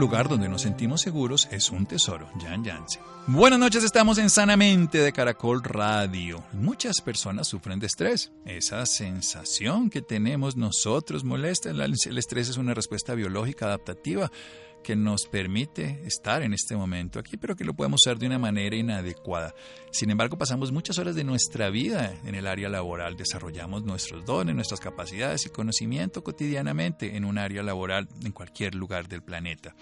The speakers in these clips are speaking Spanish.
Lugar donde nos sentimos seguros es un tesoro. Jan Jansen. Buenas noches, estamos en Sanamente de Caracol Radio. Muchas personas sufren de estrés. Esa sensación que tenemos nosotros molesta. El estrés es una respuesta biológica adaptativa que nos permite estar en este momento aquí, pero que lo podemos hacer de una manera inadecuada. Sin embargo, pasamos muchas horas de nuestra vida en el área laboral, desarrollamos nuestros dones, nuestras capacidades y conocimiento cotidianamente en un área laboral en cualquier lugar del planeta.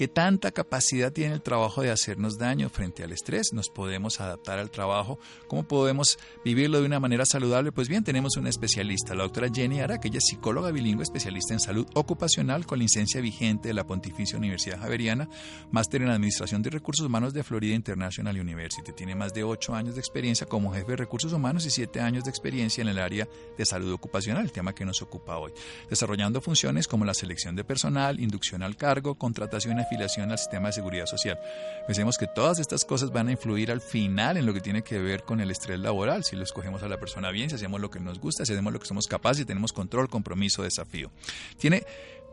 ¿Qué tanta capacidad tiene el trabajo de hacernos daño frente al estrés? ¿Nos podemos adaptar al trabajo? ¿Cómo podemos vivirlo de una manera saludable? Pues bien, tenemos una especialista, la doctora Jenny Ara, que es psicóloga bilingüe especialista en salud ocupacional con licencia vigente de la Pontificia Universidad Javeriana, máster en Administración de Recursos Humanos de Florida International University. Tiene más de ocho años de experiencia como jefe de recursos humanos y siete años de experiencia en el área de salud ocupacional, el tema que nos ocupa hoy, desarrollando funciones como la selección de personal, inducción al cargo, contratación afiliación al sistema de seguridad social. Pensemos que todas estas cosas van a influir al final en lo que tiene que ver con el estrés laboral, si lo escogemos a la persona bien, si hacemos lo que nos gusta, si hacemos lo que somos capaces, y tenemos control, compromiso, desafío. Tiene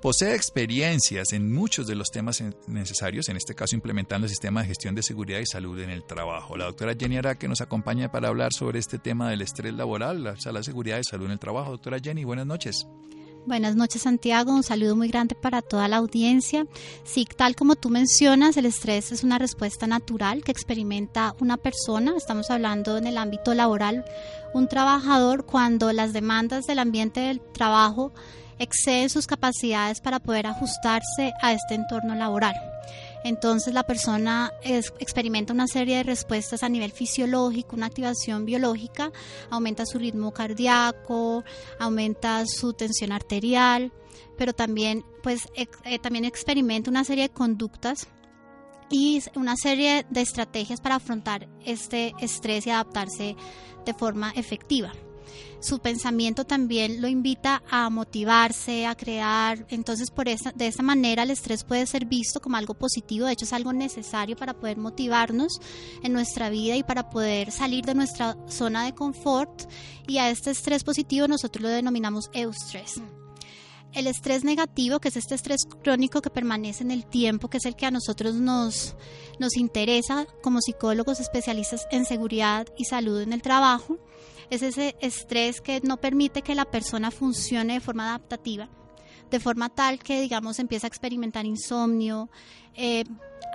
Posee experiencias en muchos de los temas necesarios, en este caso implementando el sistema de gestión de seguridad y salud en el trabajo. La doctora Jenny que nos acompaña para hablar sobre este tema del estrés laboral, la, la seguridad y salud en el trabajo. Doctora Jenny, buenas noches. Buenas noches Santiago, un saludo muy grande para toda la audiencia. Sí, tal como tú mencionas, el estrés es una respuesta natural que experimenta una persona, estamos hablando en el ámbito laboral, un trabajador cuando las demandas del ambiente del trabajo exceden sus capacidades para poder ajustarse a este entorno laboral. Entonces la persona experimenta una serie de respuestas a nivel fisiológico, una activación biológica, aumenta su ritmo cardíaco, aumenta su tensión arterial, pero también, pues, eh, también experimenta una serie de conductas y una serie de estrategias para afrontar este estrés y adaptarse de forma efectiva su pensamiento también lo invita a motivarse, a crear. Entonces, por esa, de esa manera el estrés puede ser visto como algo positivo, de hecho es algo necesario para poder motivarnos en nuestra vida y para poder salir de nuestra zona de confort. Y a este estrés positivo nosotros lo denominamos eustrés. El estrés negativo, que es este estrés crónico que permanece en el tiempo, que es el que a nosotros nos, nos interesa como psicólogos especialistas en seguridad y salud en el trabajo, es ese estrés que no permite que la persona funcione de forma adaptativa, de forma tal que, digamos, empieza a experimentar insomnio, eh,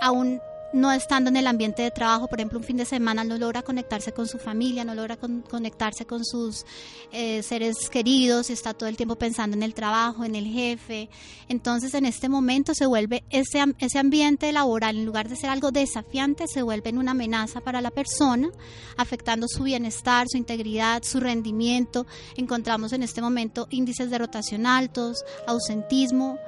aún no estando en el ambiente de trabajo, por ejemplo, un fin de semana no logra conectarse con su familia, no logra conectarse con sus eh, seres queridos, está todo el tiempo pensando en el trabajo, en el jefe. Entonces, en este momento se vuelve ese, ese ambiente laboral, en lugar de ser algo desafiante, se vuelve en una amenaza para la persona, afectando su bienestar, su integridad, su rendimiento. Encontramos en este momento índices de rotación altos, ausentismo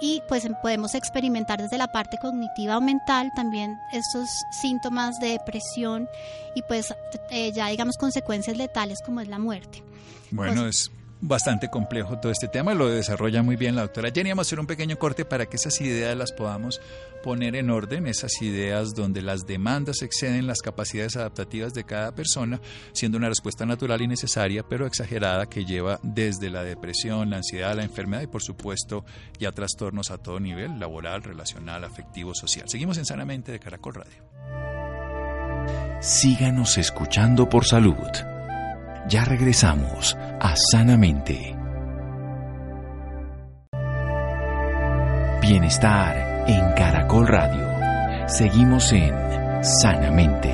y pues em, podemos experimentar desde la parte cognitiva o mental también estos síntomas de depresión y pues eh, ya digamos consecuencias letales como es la muerte. Bueno, pues es bastante complejo todo este tema, lo desarrolla muy bien la doctora Jenny. Vamos a hacer un pequeño corte para que esas ideas las podamos poner en orden, esas ideas donde las demandas exceden las capacidades adaptativas de cada persona, siendo una respuesta natural y necesaria, pero exagerada que lleva desde la depresión, la ansiedad, la enfermedad y por supuesto ya trastornos a todo nivel, laboral, relacional, afectivo, social. Seguimos en Sanamente de Caracol Radio. Síganos escuchando por salud. Ya regresamos a Sanamente. Bienestar en Caracol Radio. Seguimos en Sanamente.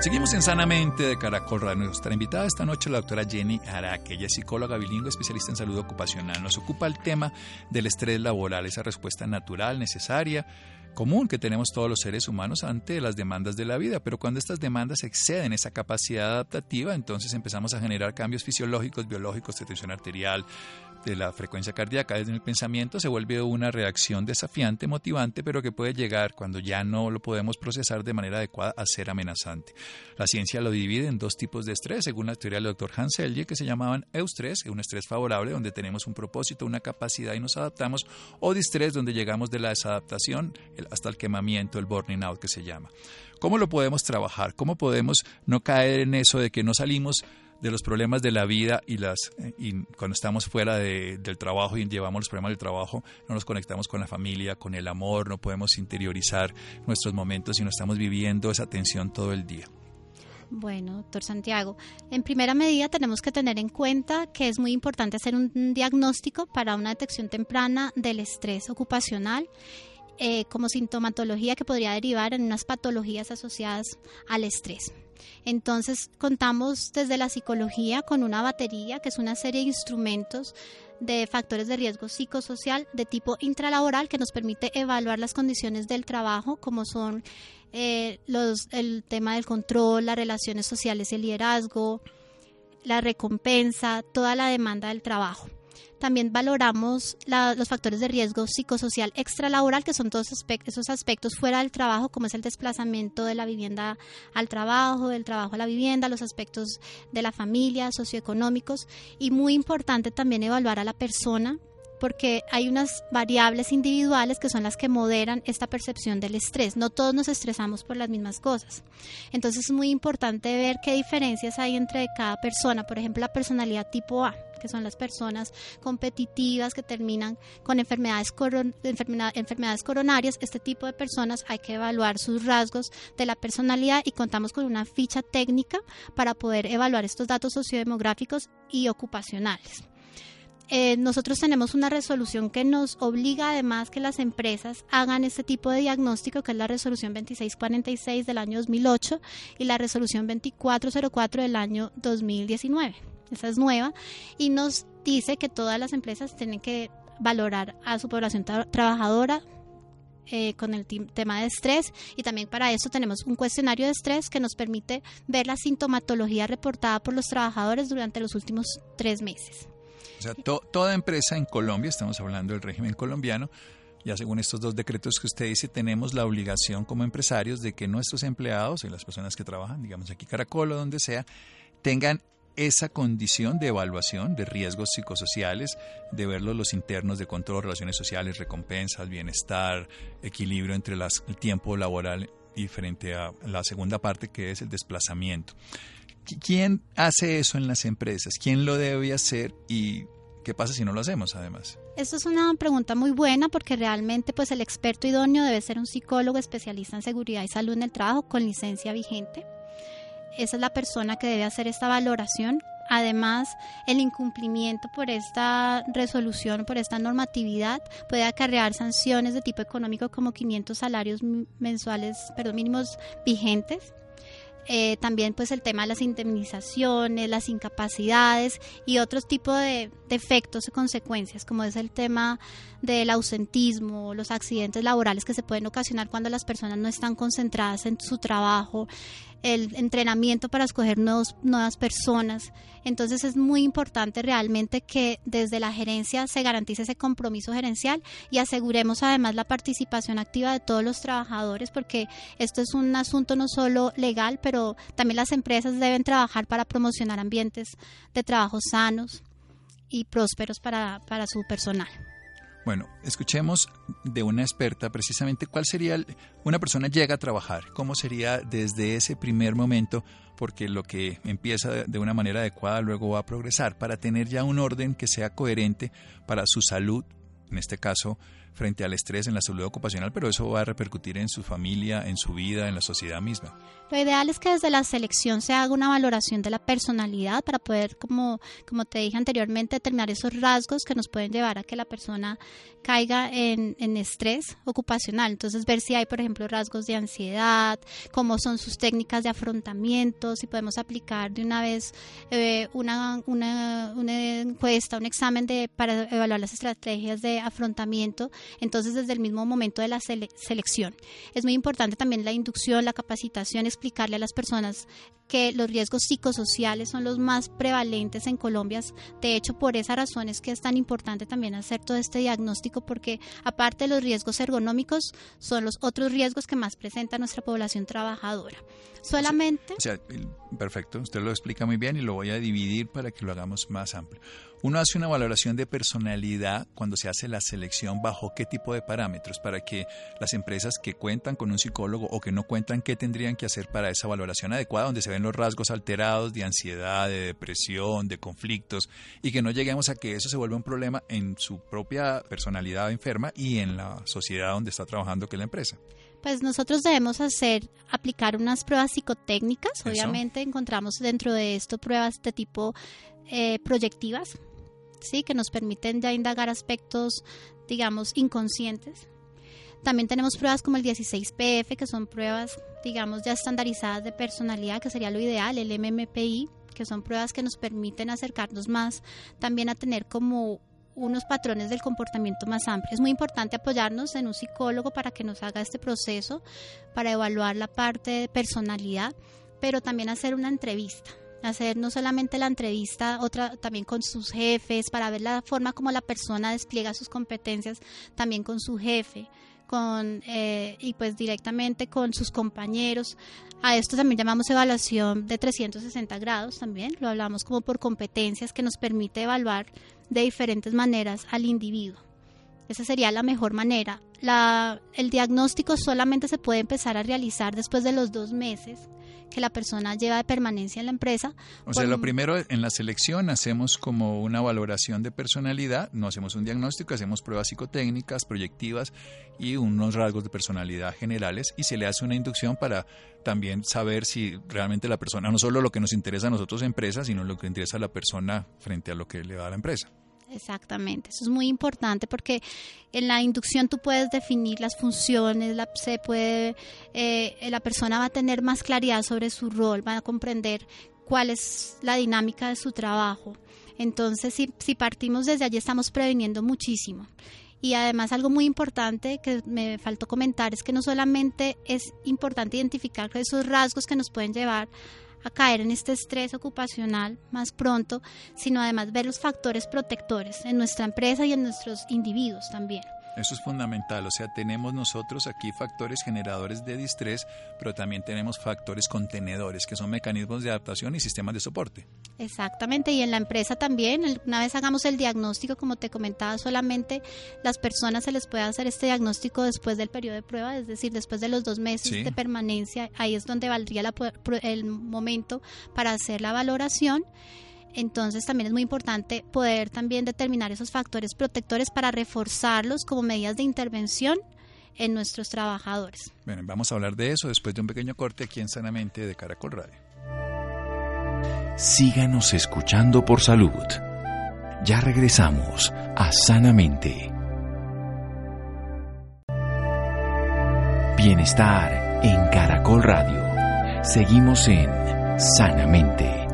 Seguimos en Sanamente de Caracol Radio. Nuestra invitada esta noche la doctora Jenny Araque. Ella es psicóloga bilingüe, especialista en salud ocupacional. Nos ocupa el tema del estrés laboral, esa respuesta natural, necesaria, común que tenemos todos los seres humanos ante las demandas de la vida. Pero cuando estas demandas exceden esa capacidad adaptativa, entonces empezamos a generar cambios fisiológicos, biológicos, de tensión arterial, de la frecuencia cardíaca desde el pensamiento se vuelve una reacción desafiante, motivante, pero que puede llegar cuando ya no lo podemos procesar de manera adecuada a ser amenazante. La ciencia lo divide en dos tipos de estrés, según la teoría del doctor Hans Selye, que se llamaban eustrés, un estrés favorable donde tenemos un propósito, una capacidad y nos adaptamos, o distrés, donde llegamos de la desadaptación hasta el quemamiento, el burning out que se llama. ¿Cómo lo podemos trabajar? ¿Cómo podemos no caer en eso de que no salimos de los problemas de la vida y las y cuando estamos fuera de, del trabajo y llevamos los problemas del trabajo no nos conectamos con la familia con el amor no podemos interiorizar nuestros momentos y no estamos viviendo esa tensión todo el día bueno, doctor Santiago, en primera medida tenemos que tener en cuenta que es muy importante hacer un diagnóstico para una detección temprana del estrés ocupacional eh, como sintomatología que podría derivar en unas patologías asociadas al estrés. Entonces contamos desde la psicología con una batería, que es una serie de instrumentos de factores de riesgo psicosocial de tipo intralaboral que nos permite evaluar las condiciones del trabajo, como son eh, los, el tema del control, las relaciones sociales el liderazgo, la recompensa, toda la demanda del trabajo. También valoramos los factores de riesgo psicosocial extralaboral, que son todos esos aspectos fuera del trabajo, como es el desplazamiento de la vivienda al trabajo, del trabajo a la vivienda, los aspectos de la familia, socioeconómicos. Y muy importante también evaluar a la persona porque hay unas variables individuales que son las que moderan esta percepción del estrés. No todos nos estresamos por las mismas cosas. Entonces es muy importante ver qué diferencias hay entre cada persona. Por ejemplo, la personalidad tipo A, que son las personas competitivas que terminan con enfermedades, enfermedades coronarias. Este tipo de personas hay que evaluar sus rasgos de la personalidad y contamos con una ficha técnica para poder evaluar estos datos sociodemográficos y ocupacionales. Eh, nosotros tenemos una resolución que nos obliga además que las empresas hagan este tipo de diagnóstico, que es la resolución 2646 del año 2008 y la resolución 2404 del año 2019. Esa es nueva y nos dice que todas las empresas tienen que valorar a su población trabajadora eh, con el tema de estrés y también para eso tenemos un cuestionario de estrés que nos permite ver la sintomatología reportada por los trabajadores durante los últimos tres meses. O sea, toda empresa en Colombia, estamos hablando del régimen colombiano, ya según estos dos decretos que usted dice, tenemos la obligación como empresarios de que nuestros empleados y las personas que trabajan, digamos aquí Caracol o donde sea, tengan esa condición de evaluación de riesgos psicosociales, de verlos los internos de control, relaciones sociales, recompensas, bienestar, equilibrio entre las, el tiempo laboral y frente a la segunda parte que es el desplazamiento. ¿Quién hace eso en las empresas? ¿Quién lo debe hacer y qué pasa si no lo hacemos además? Esto es una pregunta muy buena porque realmente pues el experto idóneo debe ser un psicólogo especialista en seguridad y salud en el trabajo con licencia vigente. Esa es la persona que debe hacer esta valoración. Además, el incumplimiento por esta resolución, por esta normatividad, puede acarrear sanciones de tipo económico como 500 salarios mensuales, perdón, mínimos vigentes eh, también pues el tema de las indemnizaciones, las incapacidades y otros tipos de, de efectos y consecuencias, como es el tema del ausentismo, los accidentes laborales que se pueden ocasionar cuando las personas no están concentradas en su trabajo, el entrenamiento para escoger nuevos, nuevas personas. Entonces es muy importante realmente que desde la gerencia se garantice ese compromiso gerencial y aseguremos además la participación activa de todos los trabajadores porque esto es un asunto no solo legal, pero también las empresas deben trabajar para promocionar ambientes de trabajo sanos y prósperos para, para su personal. Bueno, escuchemos de una experta precisamente cuál sería, una persona llega a trabajar, cómo sería desde ese primer momento, porque lo que empieza de una manera adecuada luego va a progresar, para tener ya un orden que sea coherente para su salud, en este caso frente al estrés en la salud ocupacional, pero eso va a repercutir en su familia, en su vida, en la sociedad misma. Lo ideal es que desde la selección se haga una valoración de la personalidad para poder, como, como te dije anteriormente, determinar esos rasgos que nos pueden llevar a que la persona caiga en, en estrés ocupacional. Entonces, ver si hay, por ejemplo, rasgos de ansiedad, cómo son sus técnicas de afrontamiento, si podemos aplicar de una vez eh, una, una, una encuesta, un examen de, para evaluar las estrategias de afrontamiento entonces desde el mismo momento de la selección. Es muy importante también la inducción, la capacitación, explicarle a las personas que los riesgos psicosociales son los más prevalentes en Colombia. De hecho, por esa razón es que es tan importante también hacer todo este diagnóstico porque aparte de los riesgos ergonómicos, son los otros riesgos que más presenta nuestra población trabajadora. Solamente... O sea, perfecto, usted lo explica muy bien y lo voy a dividir para que lo hagamos más amplio. Uno hace una valoración de personalidad cuando se hace la selección bajo qué tipo de parámetros para que las empresas que cuentan con un psicólogo o que no cuentan, qué tendrían que hacer para esa valoración adecuada, donde se ven los rasgos alterados de ansiedad, de depresión, de conflictos, y que no lleguemos a que eso se vuelva un problema en su propia personalidad enferma y en la sociedad donde está trabajando, que es la empresa. Pues nosotros debemos hacer, aplicar unas pruebas psicotécnicas. Obviamente encontramos dentro de esto pruebas de tipo eh, proyectivas, ¿sí? que nos permiten ya indagar aspectos, digamos, inconscientes. También tenemos pruebas como el 16PF, que son pruebas, digamos, ya estandarizadas de personalidad, que sería lo ideal, el MMPI, que son pruebas que nos permiten acercarnos más también a tener como unos patrones del comportamiento más amplios. Es muy importante apoyarnos en un psicólogo para que nos haga este proceso, para evaluar la parte de personalidad, pero también hacer una entrevista hacer no solamente la entrevista, otra también con sus jefes, para ver la forma como la persona despliega sus competencias, también con su jefe, con eh, y pues directamente con sus compañeros. A esto también llamamos evaluación de 360 grados también, lo hablamos como por competencias que nos permite evaluar de diferentes maneras al individuo. Esa sería la mejor manera. La, el diagnóstico solamente se puede empezar a realizar después de los dos meses que la persona lleva de permanencia en la empresa. O sea, lo primero en la selección hacemos como una valoración de personalidad, no hacemos un diagnóstico, hacemos pruebas psicotécnicas, proyectivas y unos rasgos de personalidad generales y se le hace una inducción para también saber si realmente la persona, no solo lo que nos interesa a nosotros empresa, sino lo que interesa a la persona frente a lo que le da a la empresa. Exactamente, eso es muy importante porque en la inducción tú puedes definir las funciones, la, se puede, eh, la persona va a tener más claridad sobre su rol, va a comprender cuál es la dinámica de su trabajo. Entonces, si, si partimos desde allí, estamos previniendo muchísimo. Y además algo muy importante que me faltó comentar es que no solamente es importante identificar esos rasgos que nos pueden llevar a caer en este estrés ocupacional más pronto, sino además ver los factores protectores en nuestra empresa y en nuestros individuos también. Eso es fundamental, o sea, tenemos nosotros aquí factores generadores de distrés, pero también tenemos factores contenedores, que son mecanismos de adaptación y sistemas de soporte. Exactamente, y en la empresa también, una vez hagamos el diagnóstico, como te comentaba, solamente las personas se les puede hacer este diagnóstico después del periodo de prueba, es decir, después de los dos meses de permanencia, ahí es donde valdría el momento para hacer la valoración. Entonces también es muy importante poder también determinar esos factores protectores para reforzarlos como medidas de intervención en nuestros trabajadores. Bueno, vamos a hablar de eso después de un pequeño corte aquí en Sanamente de Caracol Radio. Síganos escuchando por salud. Ya regresamos a Sanamente. Bienestar en Caracol Radio. Seguimos en Sanamente.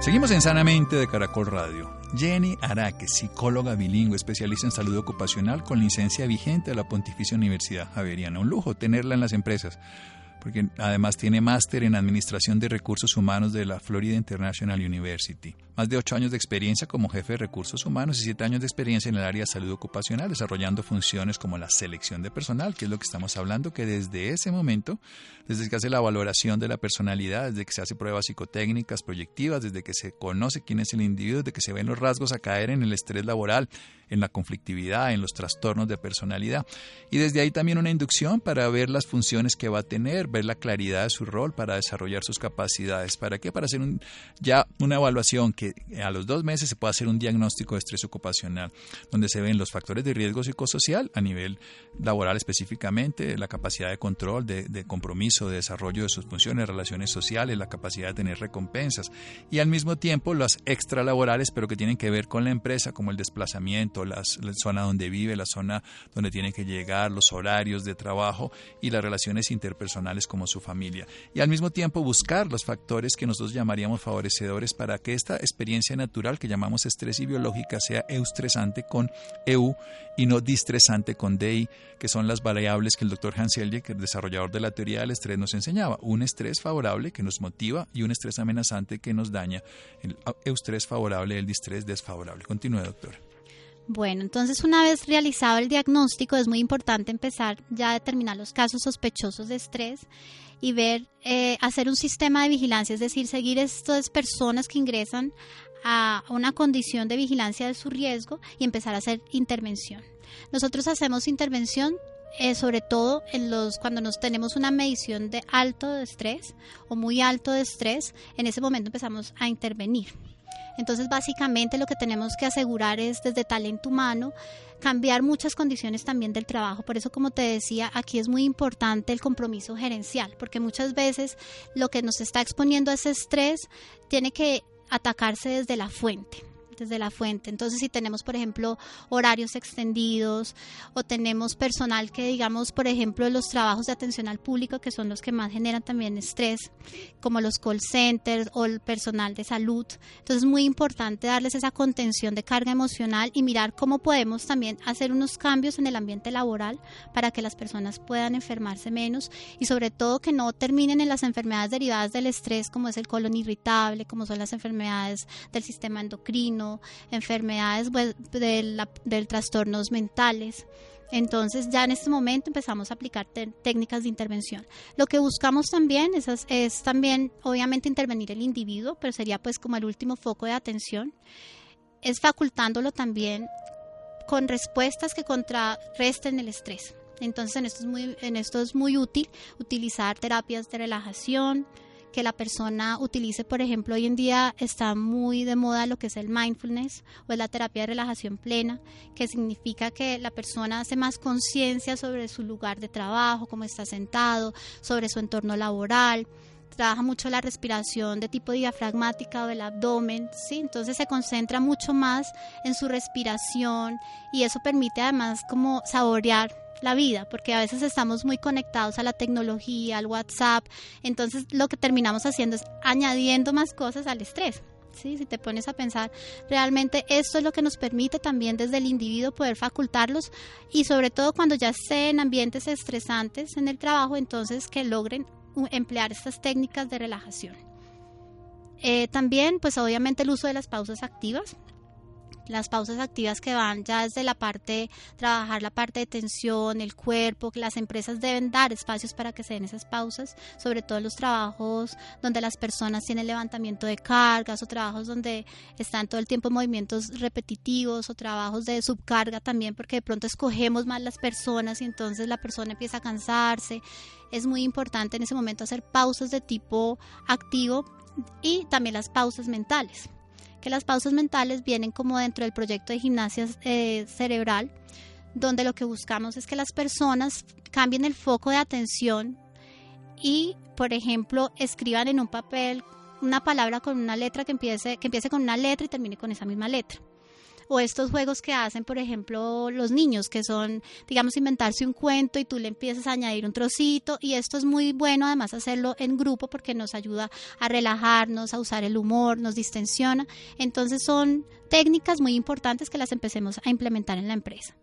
Seguimos en Sanamente de Caracol Radio. Jenny Araque, psicóloga bilingüe, especialista en salud ocupacional con licencia vigente de la Pontificia Universidad Javeriana. Un lujo tenerla en las empresas porque además tiene máster en Administración de Recursos Humanos de la Florida International University. Más de ocho años de experiencia como jefe de recursos humanos y siete años de experiencia en el área de salud ocupacional, desarrollando funciones como la selección de personal, que es lo que estamos hablando, que desde ese momento, desde que hace la valoración de la personalidad, desde que se hace pruebas psicotécnicas, proyectivas, desde que se conoce quién es el individuo, desde que se ven los rasgos a caer en el estrés laboral, en la conflictividad, en los trastornos de personalidad. Y desde ahí también una inducción para ver las funciones que va a tener, ver la claridad de su rol para desarrollar sus capacidades. ¿Para qué? Para hacer ya una evaluación que a los dos meses se pueda hacer un diagnóstico de estrés ocupacional, donde se ven los factores de riesgo psicosocial a nivel laboral específicamente, la capacidad de control, de, de compromiso, de desarrollo de sus funciones, relaciones sociales, la capacidad de tener recompensas y al mismo tiempo las extralaborales, pero que tienen que ver con la empresa, como el desplazamiento, la zona donde vive, la zona donde tiene que llegar, los horarios de trabajo y las relaciones interpersonales como su familia. Y al mismo tiempo buscar los factores que nosotros llamaríamos favorecedores para que esta experiencia natural que llamamos estrés y biológica sea eustresante con EU y no distresante con DI, que son las variables que el doctor Hans Selye, el desarrollador de la teoría del estrés, nos enseñaba. Un estrés favorable que nos motiva y un estrés amenazante que nos daña. El eustrés favorable, el distrés desfavorable. Continúe, doctor. Bueno, entonces una vez realizado el diagnóstico es muy importante empezar ya a determinar los casos sospechosos de estrés y ver, eh, hacer un sistema de vigilancia, es decir, seguir estas personas que ingresan a una condición de vigilancia de su riesgo y empezar a hacer intervención. Nosotros hacemos intervención eh, sobre todo en los cuando nos tenemos una medición de alto de estrés o muy alto de estrés, en ese momento empezamos a intervenir. Entonces, básicamente lo que tenemos que asegurar es desde talento humano cambiar muchas condiciones también del trabajo. Por eso, como te decía, aquí es muy importante el compromiso gerencial, porque muchas veces lo que nos está exponiendo a ese estrés tiene que atacarse desde la fuente desde la fuente. Entonces, si tenemos, por ejemplo, horarios extendidos o tenemos personal que, digamos, por ejemplo, los trabajos de atención al público, que son los que más generan también estrés, como los call centers o el personal de salud. Entonces, es muy importante darles esa contención de carga emocional y mirar cómo podemos también hacer unos cambios en el ambiente laboral para que las personas puedan enfermarse menos y sobre todo que no terminen en las enfermedades derivadas del estrés como es el colon irritable, como son las enfermedades del sistema endocrino, enfermedades pues, del, trastornos mentales. Entonces ya en este momento empezamos a aplicar técnicas de intervención. Lo que buscamos también es, es, también obviamente intervenir el individuo, pero sería pues como el último foco de atención, es facultándolo también con respuestas que contrarresten el estrés. Entonces en esto es muy, en esto es muy útil utilizar terapias de relajación, que la persona utilice, por ejemplo, hoy en día está muy de moda lo que es el mindfulness o es la terapia de relajación plena, que significa que la persona hace más conciencia sobre su lugar de trabajo, cómo está sentado, sobre su entorno laboral, trabaja mucho la respiración de tipo diafragmática o del abdomen, ¿sí? Entonces se concentra mucho más en su respiración y eso permite además como saborear la vida, porque a veces estamos muy conectados a la tecnología, al WhatsApp, entonces lo que terminamos haciendo es añadiendo más cosas al estrés. ¿sí? Si te pones a pensar, realmente esto es lo que nos permite también desde el individuo poder facultarlos y sobre todo cuando ya estén en ambientes estresantes en el trabajo, entonces que logren emplear estas técnicas de relajación. Eh, también, pues obviamente el uso de las pausas activas, las pausas activas que van ya desde la parte, trabajar la parte de tensión, el cuerpo, que las empresas deben dar espacios para que se den esas pausas, sobre todo en los trabajos donde las personas tienen levantamiento de cargas o trabajos donde están todo el tiempo movimientos repetitivos o trabajos de subcarga también, porque de pronto escogemos más las personas y entonces la persona empieza a cansarse. Es muy importante en ese momento hacer pausas de tipo activo y también las pausas mentales que las pausas mentales vienen como dentro del proyecto de gimnasia eh, cerebral, donde lo que buscamos es que las personas cambien el foco de atención y, por ejemplo, escriban en un papel una palabra con una letra que empiece, que empiece con una letra y termine con esa misma letra o estos juegos que hacen, por ejemplo, los niños, que son, digamos, inventarse un cuento y tú le empiezas a añadir un trocito y esto es muy bueno además hacerlo en grupo porque nos ayuda a relajarnos, a usar el humor, nos distensiona. Entonces son técnicas muy importantes que las empecemos a implementar en la empresa.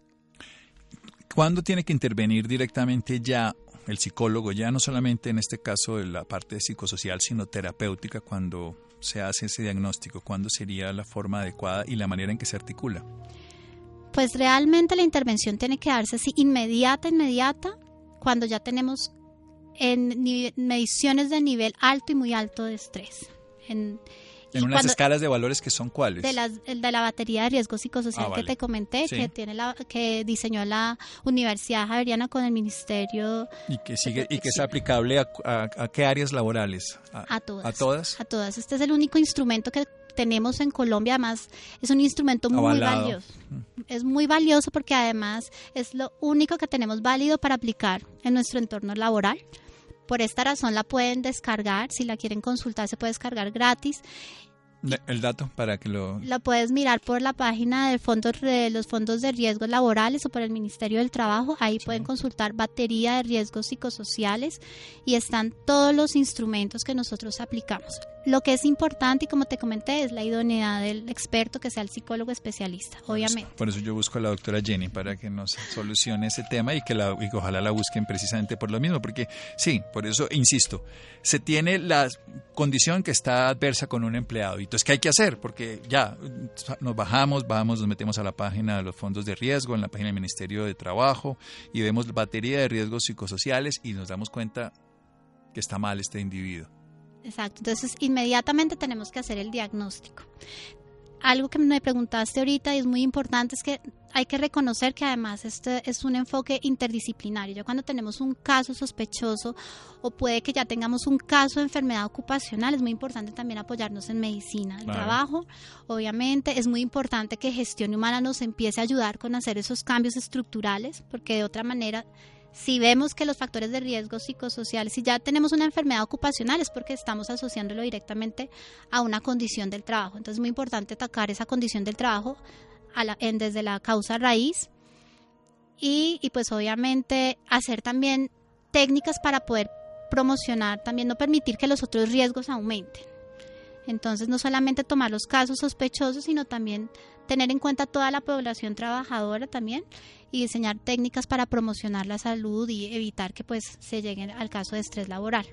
¿Cuándo tiene que intervenir directamente ya el psicólogo, ya no solamente en este caso de la parte psicosocial, sino terapéutica, cuando se hace ese diagnóstico? ¿Cuándo sería la forma adecuada y la manera en que se articula? Pues realmente la intervención tiene que darse así inmediata, inmediata, cuando ya tenemos en mediciones de nivel alto y muy alto de estrés. En unas escalas de valores que son cuáles? De, las, de la batería de riesgo psicosocial ah, que te comenté, que tiene la, que diseñó la Universidad Javeriana con el Ministerio. Y que sigue y que es aplicable a, a, qué áreas laborales? A, todas. A todas. A todas. Este es el único instrumento que tenemos en Colombia, además es un instrumento muy valioso. Mm. Es muy valioso porque además es lo único que tenemos válido para aplicar en nuestro entorno laboral. Por esta razón la pueden descargar, si la quieren consultar se puede descargar gratis el dato para que lo... Lo puedes mirar por la página de, fondos, de los fondos de riesgos laborales o por el Ministerio del Trabajo. Ahí pueden consultar batería de riesgos psicosociales y están todos los instrumentos que nosotros aplicamos. Lo que es importante, y como te comenté, es la idoneidad del experto que sea el psicólogo especialista, obviamente. Por eso yo busco a la doctora Jenny para que nos solucione ese tema y que, la, y ojalá la busquen precisamente por lo mismo, porque sí, por eso insisto, se tiene la condición que está adversa con un empleado. Y entonces, ¿qué hay que hacer? Porque ya nos bajamos, vamos, nos metemos a la página de los fondos de riesgo, en la página del Ministerio de Trabajo y vemos batería de riesgos psicosociales y nos damos cuenta que está mal este individuo. Exacto, entonces inmediatamente tenemos que hacer el diagnóstico. Algo que me preguntaste ahorita y es muy importante es que hay que reconocer que además este es un enfoque interdisciplinario. Ya cuando tenemos un caso sospechoso o puede que ya tengamos un caso de enfermedad ocupacional, es muy importante también apoyarnos en medicina, el trabajo. Obviamente es muy importante que gestión humana nos empiece a ayudar con hacer esos cambios estructurales, porque de otra manera si vemos que los factores de riesgo psicosociales, si ya tenemos una enfermedad ocupacional, es porque estamos asociándolo directamente a una condición del trabajo. Entonces es muy importante atacar esa condición del trabajo desde la causa raíz y, y pues obviamente hacer también técnicas para poder promocionar, también no permitir que los otros riesgos aumenten. Entonces, no solamente tomar los casos sospechosos, sino también tener en cuenta toda la población trabajadora también y diseñar técnicas para promocionar la salud y evitar que pues se llegue al caso de estrés laboral.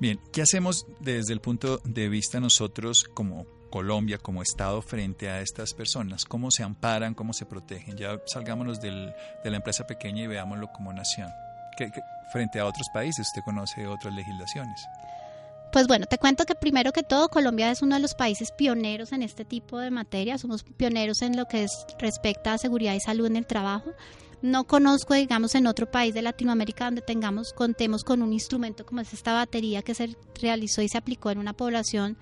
Bien, ¿qué hacemos desde el punto de vista nosotros como Colombia, como Estado, frente a estas personas? ¿Cómo se amparan, cómo se protegen? Ya salgámonos del, de la empresa pequeña y veámoslo como nación. frente a otros países, usted conoce otras legislaciones. Pues bueno, te cuento que primero que todo Colombia es uno de los países pioneros en este tipo de materia, somos pioneros en lo que es, respecta a seguridad y salud en el trabajo. No conozco, digamos, en otro país de Latinoamérica donde tengamos, contemos con un instrumento como es esta batería que se realizó y se aplicó en una población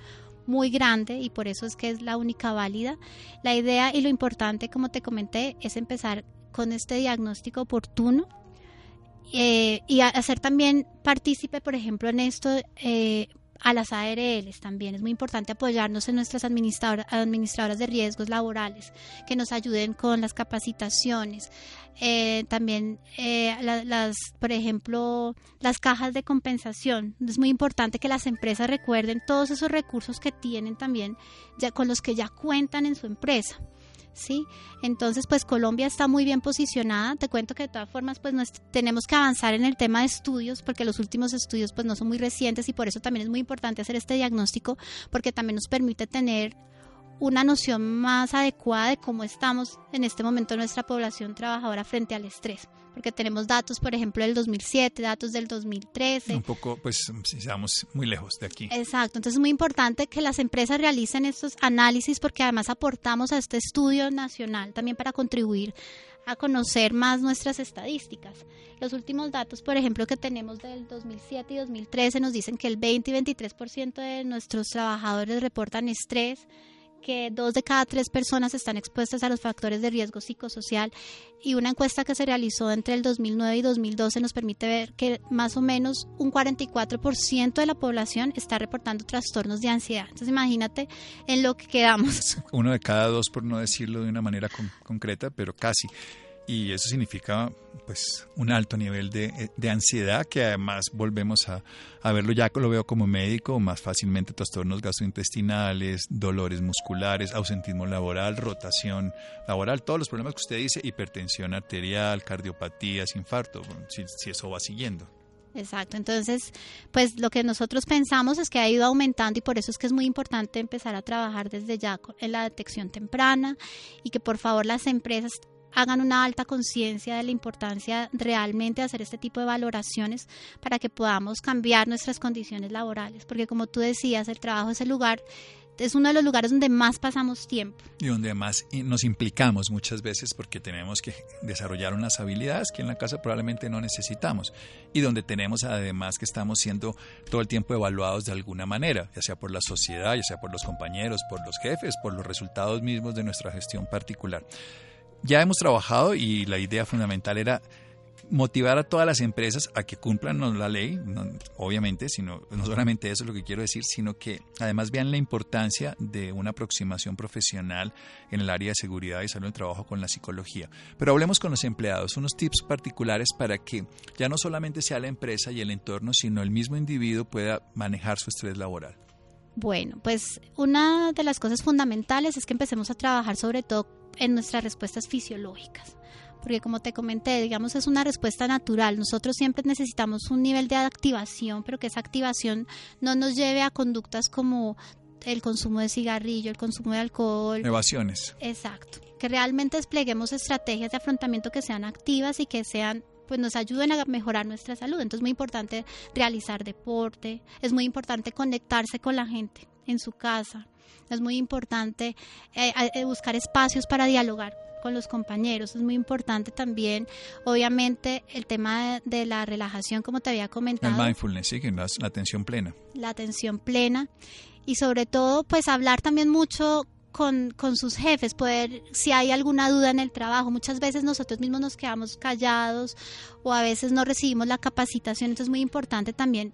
muy grande y por eso es que es la única válida. La idea y lo importante, como te comenté, es empezar con este diagnóstico oportuno eh, y hacer también partícipe, por ejemplo, en esto eh, a las ARLs también. Es muy importante apoyarnos en nuestras administradoras, administradoras de riesgos laborales, que nos ayuden con las capacitaciones. Eh, también las, por ejemplo, las cajas de compensación. Es muy importante que las empresas recuerden todos esos recursos que tienen también, ya con los que ya cuentan en su empresa. ¿Sí? Entonces, pues Colombia está muy bien posicionada. Te cuento que de todas formas, pues tenemos que avanzar en el tema de estudios, porque los últimos estudios pues no son muy recientes y por eso también es muy importante hacer este diagnóstico, porque también nos permite tener una noción más adecuada de cómo estamos en este momento nuestra población trabajadora frente al estrés, porque tenemos datos, por ejemplo, del 2007, datos del 2013. Un poco, pues, si estamos muy lejos de aquí. Exacto, entonces es muy importante que las empresas realicen estos análisis porque además aportamos a este estudio nacional también para contribuir a conocer más nuestras estadísticas. Los últimos datos, por ejemplo, que tenemos del 2007 y 2013 nos dicen que el 20 y 23% de nuestros trabajadores reportan estrés, que dos de cada tres personas están expuestas a los factores de riesgo psicosocial y una encuesta que se realizó entre el 2009 y 2012 nos permite ver que más o menos un 44% de la población está reportando trastornos de ansiedad. Entonces imagínate en lo que quedamos. Uno de cada dos, por no decirlo de una manera concreta, pero casi y eso significa pues un alto nivel de, de ansiedad que además volvemos a, a, verlo ya lo veo como médico más fácilmente trastornos gastrointestinales dolores musculares ausentismo laboral rotación laboral todos los problemas que usted dice hipertensión arterial cardiopatías infarto si, si eso va siguiendo. Exacto, entonces, pues lo que nosotros pensamos es que ha ido aumentando y por eso es que es muy importante empezar a trabajar desde ya en la detección temprana y que por favor las empresas hagan una alta conciencia de la importancia realmente de hacer este tipo de valoraciones para que podamos cambiar nuestras condiciones laborales, porque como tú decías, el trabajo es el lugar es uno de los lugares donde más pasamos tiempo. Y donde más nos implicamos muchas veces porque tenemos que desarrollar unas habilidades que en la casa probablemente no necesitamos y donde tenemos además que estamos siendo todo el tiempo evaluados de alguna manera, ya sea por la sociedad, ya sea por los compañeros, por los jefes, por los resultados mismos de nuestra gestión particular. Ya hemos trabajado y la idea fundamental era motivar a todas las empresas a que cumplan la ley, obviamente, sino no solamente eso es lo que quiero decir, sino que además vean la importancia de una aproximación profesional en el área de seguridad y salud del trabajo con la psicología. Pero hablemos con los empleados, unos tips particulares para que ya no solamente sea la empresa y el entorno, sino el mismo individuo pueda manejar su estrés laboral. Bueno, pues una de las cosas fundamentales es que empecemos a trabajar sobre todo en nuestras respuestas fisiológicas porque como te comenté, digamos, es una respuesta natural. Nosotros siempre necesitamos un nivel de activación, pero que esa activación no nos lleve a conductas como el consumo de cigarrillo, el consumo de alcohol. Evasiones. Exacto. Que realmente despleguemos estrategias de afrontamiento que sean activas y que sean pues nos ayuden a mejorar nuestra salud. Entonces es muy importante realizar deporte, es muy importante conectarse con la gente en su casa, es muy importante eh, eh, buscar espacios para dialogar con los compañeros. Es muy importante también, obviamente, el tema de, la relajación, como te había comentado. El mindfulness, sí, la, la atención plena. La atención plena. Y sobre todo, pues hablar también mucho con, con, sus jefes, poder, si hay alguna duda en el trabajo, muchas veces nosotros mismos nos quedamos callados o a veces no recibimos la capacitación, entonces es muy importante también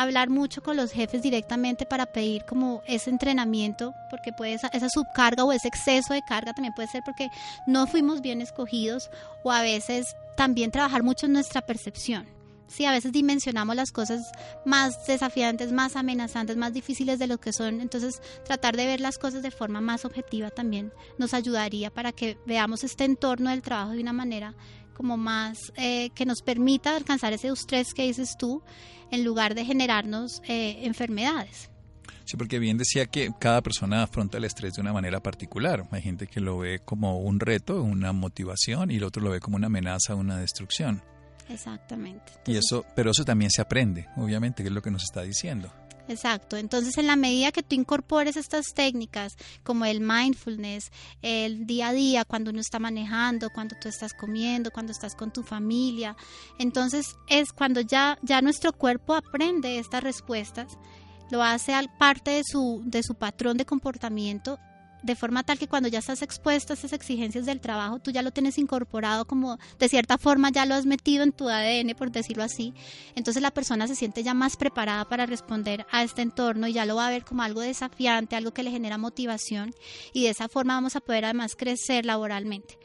hablar mucho con los jefes directamente para pedir como ese entrenamiento, porque puede esa, esa subcarga o ese exceso de carga también puede ser porque no fuimos bien escogidos o a veces también trabajar mucho en nuestra percepción. Sí, a veces dimensionamos las cosas más desafiantes, más amenazantes, más difíciles de lo que son. Entonces, tratar de ver las cosas de forma más objetiva también nos ayudaría para que veamos este entorno del trabajo de una manera como más eh, que nos permita alcanzar ese estrés que dices tú en lugar de generarnos eh, enfermedades. Sí, porque bien decía que cada persona afronta el estrés de una manera particular. Hay gente que lo ve como un reto, una motivación, y el otro lo ve como una amenaza, una destrucción. Exactamente. y eso, pero eso también se aprende, obviamente, que es lo que nos está diciendo. Exacto. Entonces, en la medida que tú incorpores estas técnicas, como el mindfulness, el día a día, cuando uno está manejando, cuando tú estás comiendo, cuando estás con tu familia, entonces es cuando ya, ya nuestro cuerpo aprende estas respuestas, lo hace al parte de su, de su patrón de comportamiento de forma tal que cuando ya estás expuesto a esas exigencias del trabajo, tú ya lo tienes incorporado como de cierta forma ya lo has metido en tu ADN, por decirlo así. Entonces la persona se siente ya más preparada para responder a este entorno y ya lo va a ver como algo desafiante, algo que le genera motivación y de esa forma vamos a poder además crecer laboralmente.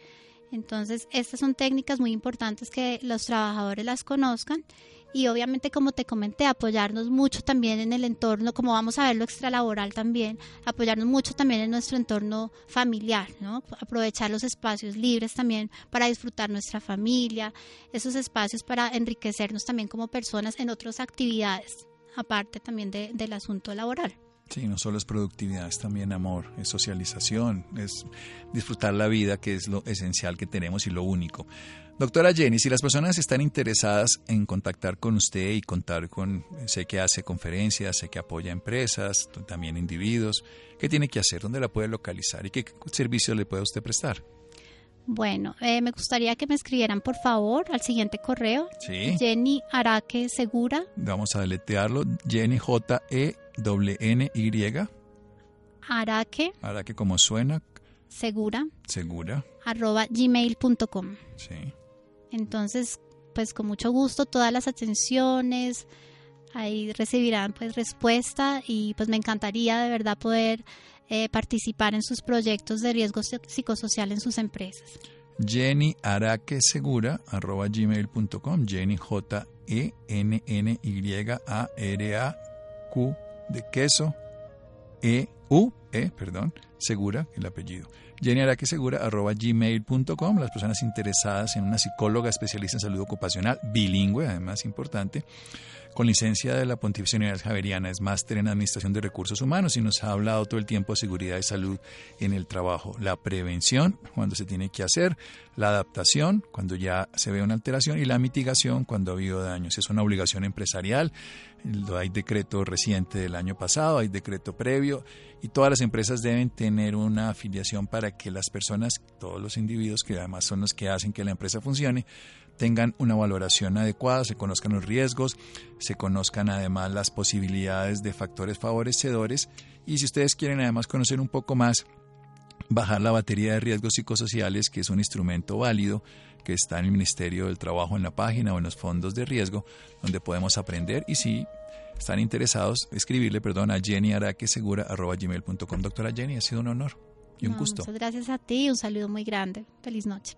Entonces, estas son técnicas muy importantes que los trabajadores las conozcan y obviamente como te comenté apoyarnos mucho también en el entorno como vamos a ver lo extralaboral también apoyarnos mucho también en nuestro entorno familiar no aprovechar los espacios libres también para disfrutar nuestra familia esos espacios para enriquecernos también como personas en otras actividades aparte también del asunto laboral Sí, no solo es productividad, es también amor, es socialización, es disfrutar la vida, que es lo esencial que tenemos y lo único. Doctora Jenny, si las personas están interesadas en contactar con usted y contar con, sé que hace conferencias, sé que apoya empresas, también individuos, ¿qué tiene que hacer? ¿Dónde la puede localizar? ¿Y qué servicio le puede usted prestar? Bueno, eh, me gustaría que me escribieran por favor al siguiente correo. Sí. Jenny Araque Segura. Vamos a deletearlo. Jenny J-E-N-N-Y. Araque. Araque como suena. Segura. Segura. Arroba gmail.com. Sí. Entonces, pues con mucho gusto todas las atenciones, ahí recibirán pues respuesta y pues me encantaría de verdad poder eh, participar en sus proyectos de riesgo psicosocial en sus empresas. Jenny Araque Segura, arroba gmail.com, Jenny J E N N Y A R A Q de queso E U E, perdón, Segura, el apellido. Jenny Araque Segura, arroba gmail.com. Las personas interesadas en una psicóloga especialista en salud ocupacional, bilingüe, además importante, con licencia de la Pontificia Universidad Javeriana, es máster en Administración de Recursos Humanos y nos ha hablado todo el tiempo de seguridad y salud en el trabajo. La prevención, cuando se tiene que hacer, la adaptación, cuando ya se ve una alteración, y la mitigación, cuando ha habido daños. Es una obligación empresarial hay decreto reciente del año pasado, hay decreto previo y todas las empresas deben tener una afiliación para que las personas, todos los individuos que además son los que hacen que la empresa funcione, tengan una valoración adecuada, se conozcan los riesgos, se conozcan además las posibilidades de factores favorecedores y si ustedes quieren además conocer un poco más, bajar la batería de riesgos psicosociales, que es un instrumento válido que está en el Ministerio del Trabajo en la página o en los fondos de riesgo, donde podemos aprender y si están interesados, escribirle, perdón, a jennyaraquesegura.gmail.com. Doctora Jenny, ha sido un honor y un gusto. Muchas gracias a ti, un saludo muy grande. Feliz noche.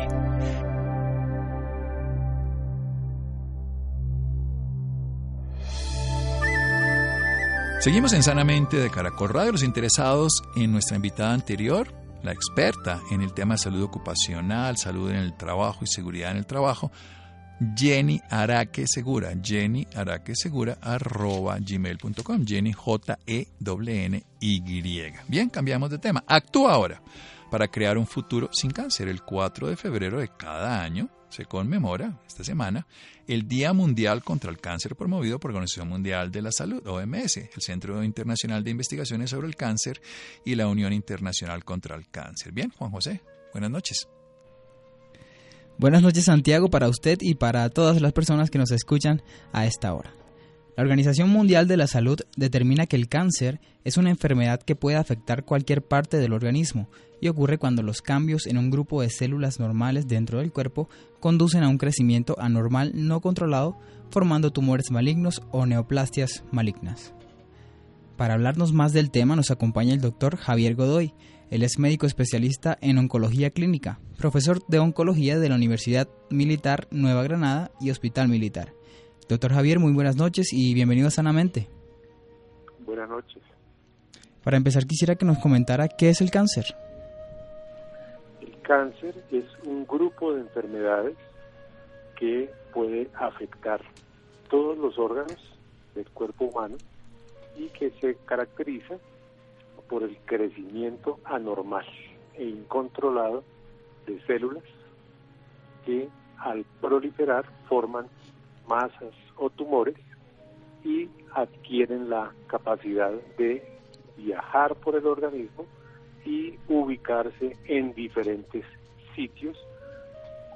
Seguimos en Sanamente de Caracol Radio. Los interesados en nuestra invitada anterior, la experta en el tema de salud ocupacional, salud en el trabajo y seguridad en el trabajo, Jenny Araque Segura, Jenny Araque Segura, arroba gmail.com, Jenny J-E-N-Y. Bien, cambiamos de tema. Actúa ahora para crear un futuro sin cáncer. El 4 de febrero de cada año se conmemora esta semana el Día Mundial contra el Cáncer promovido por la Organización Mundial de la Salud, OMS, el Centro Internacional de Investigaciones sobre el Cáncer y la Unión Internacional contra el Cáncer. Bien, Juan José, buenas noches. Buenas noches Santiago para usted y para todas las personas que nos escuchan a esta hora. La Organización Mundial de la Salud determina que el cáncer es una enfermedad que puede afectar cualquier parte del organismo y ocurre cuando los cambios en un grupo de células normales dentro del cuerpo conducen a un crecimiento anormal no controlado, formando tumores malignos o neoplastias malignas. Para hablarnos más del tema nos acompaña el doctor Javier Godoy. Él es médico especialista en oncología clínica, profesor de oncología de la Universidad Militar Nueva Granada y Hospital Militar Doctor Javier, muy buenas noches y bienvenido a Sanamente. Buenas noches. Para empezar, quisiera que nos comentara qué es el cáncer. El cáncer es un grupo de enfermedades que puede afectar todos los órganos del cuerpo humano y que se caracteriza por el crecimiento anormal e incontrolado de células que al proliferar forman masas o tumores y adquieren la capacidad de viajar por el organismo y ubicarse en diferentes sitios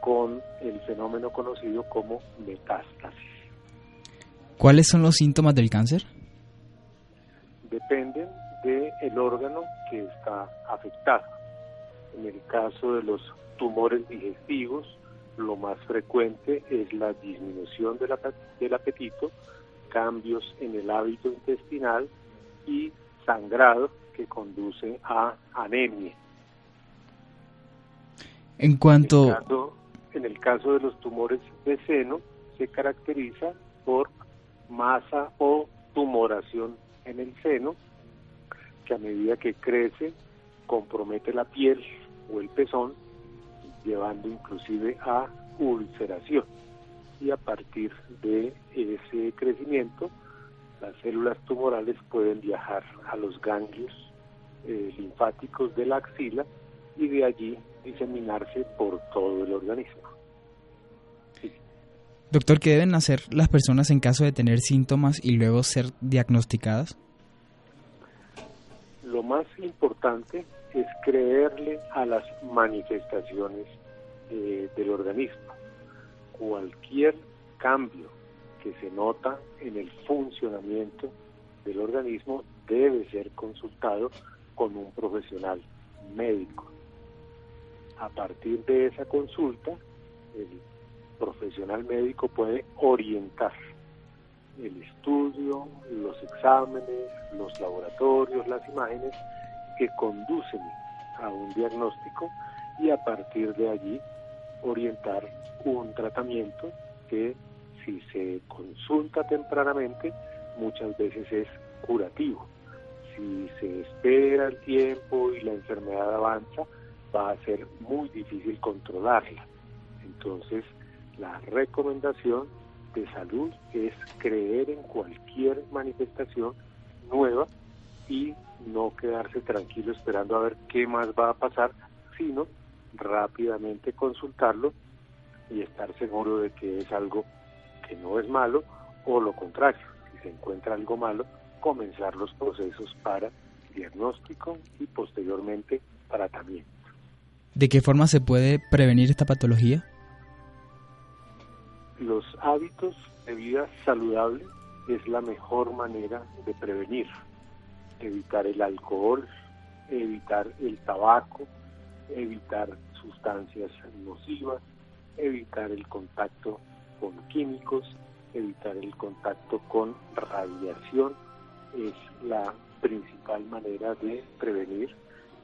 con el fenómeno conocido como metástasis. ¿Cuáles son los síntomas del cáncer? Dependen del órgano que está afectado. En el caso de los tumores digestivos, lo más frecuente es la disminución del apetito, cambios en el hábito intestinal y sangrado que conduce a anemia. En cuanto... En el, caso, de los tumores de seno, se caracteriza por masa o tumoración en el seno, que a medida que crece compromete la piel o el pezón llevando inclusive a ulceración. Y a partir de ese crecimiento, las células tumorales pueden viajar a los ganglios eh, linfáticos de la axila y de allí diseminarse por todo el organismo. Doctor, ¿qué deben hacer las personas en caso de tener síntomas y luego ser diagnosticadas? Lo más importante es creerle a las manifestaciones eh, del organismo. Cualquier cambio que se nota en el funcionamiento del organismo debe ser consultado con un profesional médico. A partir de esa consulta, el profesional médico puede orientar el estudio, los exámenes, los laboratorios, las imágenes que conducen a un diagnóstico y a partir de allí orientar un tratamiento que si se consulta tempranamente muchas veces es curativo. Si se espera el tiempo y la enfermedad avanza, va a ser muy difícil controlarla. Entonces, La recomendación de salud es creer en cualquier manifestación nueva y no quedarse tranquilo esperando a ver qué más va a pasar, sino rápidamente consultarlo y estar seguro de que es algo que no es malo o lo contrario, si se encuentra algo malo, comenzar los procesos para diagnóstico y posteriormente tratamiento. ¿De qué forma se puede prevenir esta patología? Los hábitos de vida saludable es la mejor manera de prevenir. Evitar el alcohol, evitar el tabaco, evitar sustancias nocivas, evitar el contacto con químicos, evitar el contacto con radiación, es la principal manera de prevenir.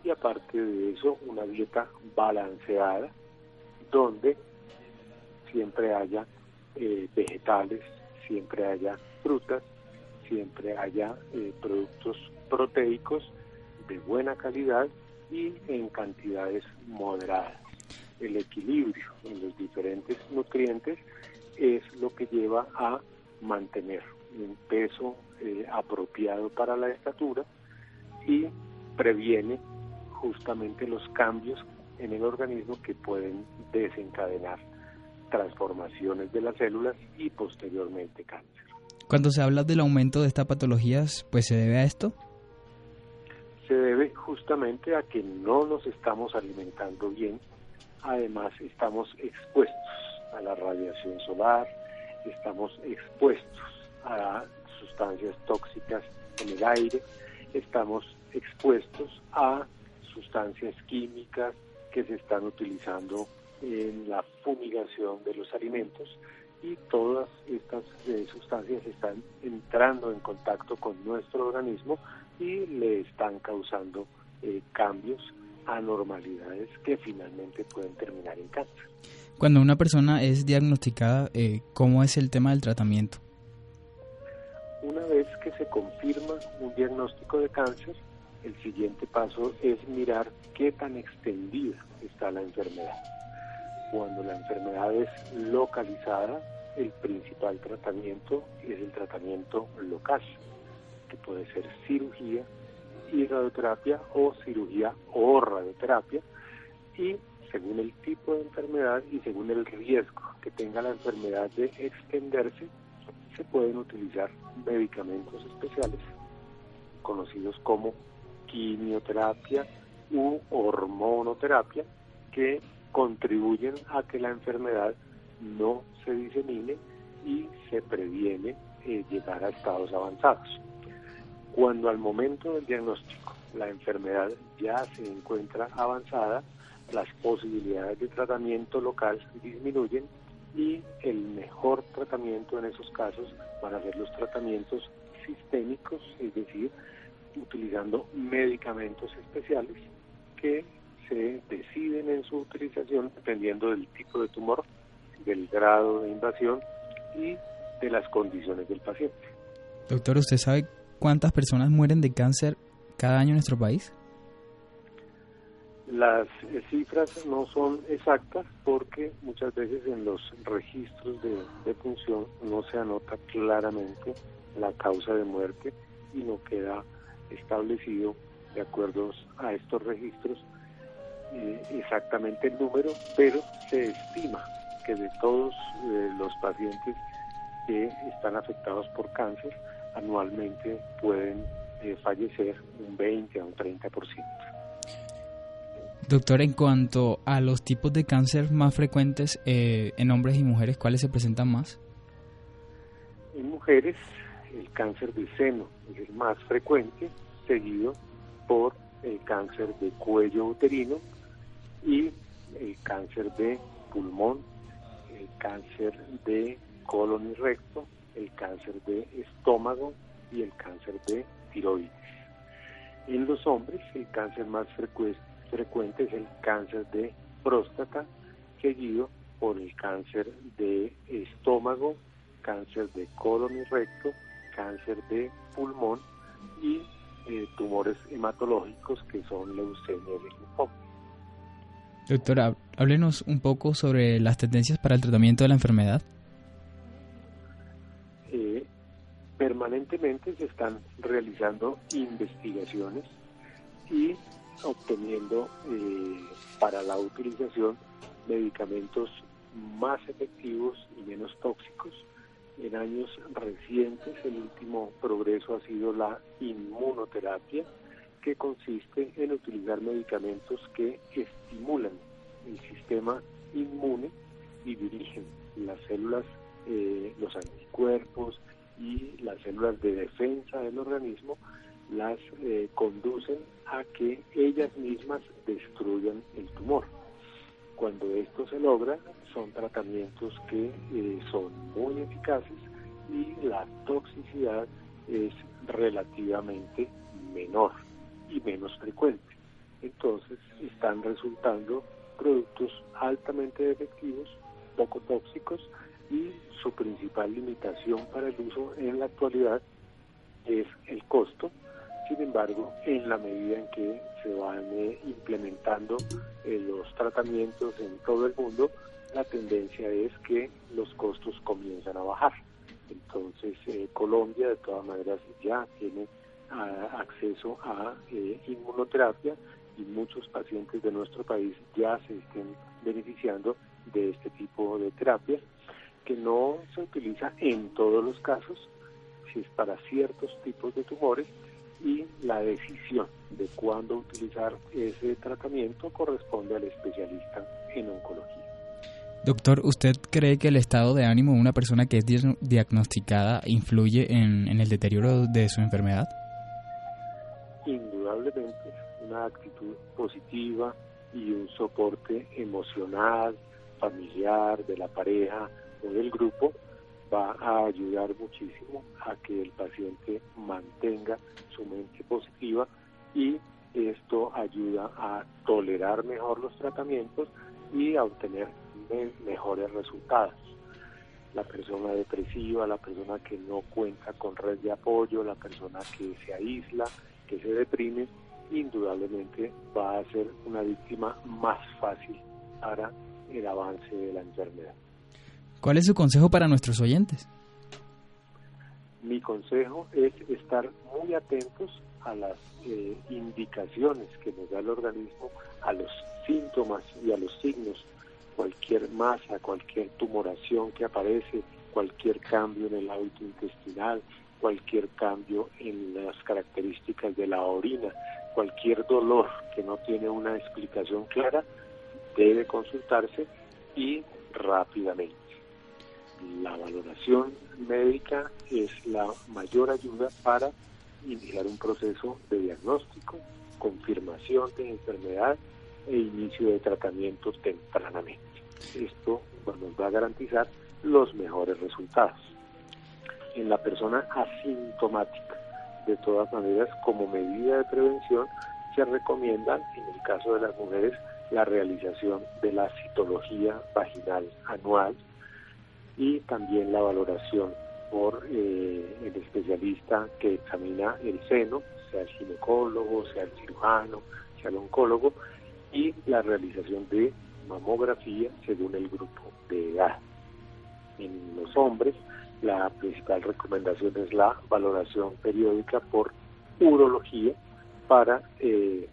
Y aparte de eso una dieta balanceada donde siempre haya eh, vegetales, siempre haya frutas, siempre haya eh, productos proteicos de buena calidad y en cantidades moderadas. El equilibrio en los diferentes nutrientes es lo que lleva a mantener un peso eh, apropiado para la estatura y previene justamente los cambios en el organismo que pueden desencadenar transformaciones de las células y posteriormente cáncer. Cuando se habla del aumento de estas patologías, pues se debe a esto? Se debe justamente a que no nos estamos alimentando bien, además estamos expuestos a la radiación solar, estamos expuestos a sustancias tóxicas en el aire, estamos expuestos a sustancias químicas que se están utilizando en la fumigación de los alimentos y todas estas eh, sustancias están entrando en contacto con nuestro organismo y le están causando eh, cambios, anormalidades que finalmente pueden terminar en cáncer. Cuando una persona es diagnosticada, eh, ¿cómo es el tema del tratamiento? Una vez que se confirma un diagnóstico de cáncer, el siguiente paso es mirar qué tan extendida está la enfermedad. Cuando la enfermedad es localizada, el principal tratamiento es el tratamiento local, que puede ser cirugía y radioterapia o cirugía o radioterapia y según el tipo de enfermedad y según el riesgo que tenga la enfermedad de extenderse, se pueden utilizar medicamentos especiales conocidos como quimioterapia u hormonoterapia que contribuyen a que la enfermedad no se disemine y se previene eh, llegar a estados avanzados. Cuando al momento del diagnóstico la enfermedad ya se encuentra avanzada, las posibilidades de tratamiento local disminuyen y el mejor tratamiento en esos casos van a ser los tratamientos sistémicos, es decir, utilizando medicamentos especiales que se deciden en su utilización dependiendo del tipo de tumor, del grado de invasión y de las condiciones del paciente. Doctor, ¿usted sabe cuántas personas mueren de cáncer cada año en nuestro país? Las eh, cifras no son exactas porque muchas veces en los registros de defunción no se anota claramente la causa de muerte y no queda establecido de acuerdo a estos registros eh, exactamente el número, pero se estima que de todos eh, los pacientes que están afectados por cáncer anualmente pueden fallecer un 20 a un 30%. Doctor, en cuanto a los tipos de cáncer más frecuentes eh, en hombres y mujeres, ¿cuáles se presentan más? En mujeres, el cáncer de seno es el más frecuente, seguido por el cáncer de cuello uterino y el cáncer de pulmón, el cáncer de colon y recto, el cáncer de estómago y el cáncer de tiroides. En los hombres, el cáncer más frecuente es el cáncer de próstata, seguido por el cáncer de estómago, cáncer de colon y recto, cáncer de pulmón y eh, tumores hematológicos que son leucemia y linfoma. Doctora, háblenos un poco sobre las tendencias para el tratamiento de la enfermedad. Permanentemente se están realizando investigaciones y obteniendo eh, para la utilización medicamentos más efectivos y menos tóxicos. En años recientes el último progreso ha sido la inmunoterapia, que consiste en utilizar medicamentos que estimulan el sistema inmune y dirigen las células, eh, los anticuerpos y las células de defensa del organismo, las eh, conducen a que ellas mismas destruyan el tumor. Cuando esto se logra, son tratamientos que eh, son muy eficaces y la toxicidad es relativamente menor y menos frecuente. Entonces están resultando productos altamente efectivos, poco tóxicos y su principal limitación para el uso en la actualidad es el costo. Sin embargo, en la medida en que se van eh, implementando eh, los tratamientos en todo el mundo, la tendencia es que los costos comienzan a bajar. Entonces, eh, Colombia de todas maneras ya tiene acceso a inmunoterapia y muchos pacientes de nuestro país ya se estén beneficiando de este tipo de terapia que no se utiliza en todos los casos, si es para ciertos tipos de tumores y la decisión de cuándo utilizar ese tratamiento corresponde al especialista en oncología. Doctor, ¿usted cree que el estado de ánimo de una persona que es diagnosticada influye en el deterioro de su enfermedad? indudablemente una actitud positiva y un soporte emocional, familiar, de la pareja o del grupo, va a ayudar muchísimo a que el paciente mantenga su mente positiva y esto ayuda a tolerar mejor los tratamientos y a obtener mejores resultados. La persona depresiva, la persona que no cuenta con red de apoyo, la persona que se aísla, que se deprime, indudablemente va a ser una víctima más fácil para el avance de la enfermedad. ¿Cuál es su consejo para nuestros oyentes? Mi consejo es estar muy atentos a las eh, indicaciones que nos da el organismo, a los síntomas y a los signos, cualquier masa, cualquier tumoración que aparece, cualquier cambio en el hábito intestinal, cualquier cambio en las características de la orina, cualquier dolor que no tiene una explicación clara, debe consultarse y rápidamente. La valoración médica es la mayor ayuda para iniciar un proceso de diagnóstico, confirmación de enfermedad e inicio de tratamiento tempranamente. Esto nos va a garantizar los mejores resultados en la persona asintomática. De todas maneras, como medida de prevención, se recomienda, en el caso de las mujeres, la realización de la citología vaginal anual y también la valoración por eh, el especialista que examina el seno, sea el ginecólogo, sea el cirujano, sea el oncólogo, y la realización de mamografía según el grupo de edad. En los hombres, la principal recomendación es la valoración periódica por urología para eh,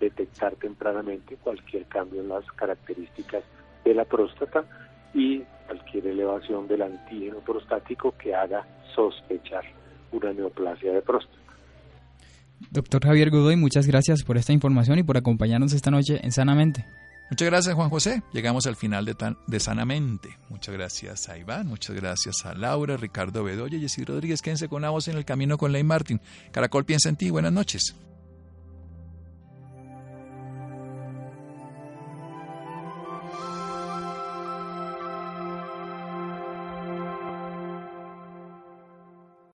detectar tempranamente cualquier cambio en las características de la próstata y cualquier elevación del antígeno prostático que haga sospechar una neoplasia de próstata. Doctor Javier Godoy, muchas gracias por esta información y por acompañarnos esta noche en Sanamente. Muchas gracias, Juan José. Llegamos al final de, tan, de Sanamente. Muchas gracias a Iván, muchas gracias a Laura, Ricardo Bedoya y Jessy Rodríguez. Quédense con la voz en el camino con Ley Martin. Caracol piensa en ti. Buenas noches.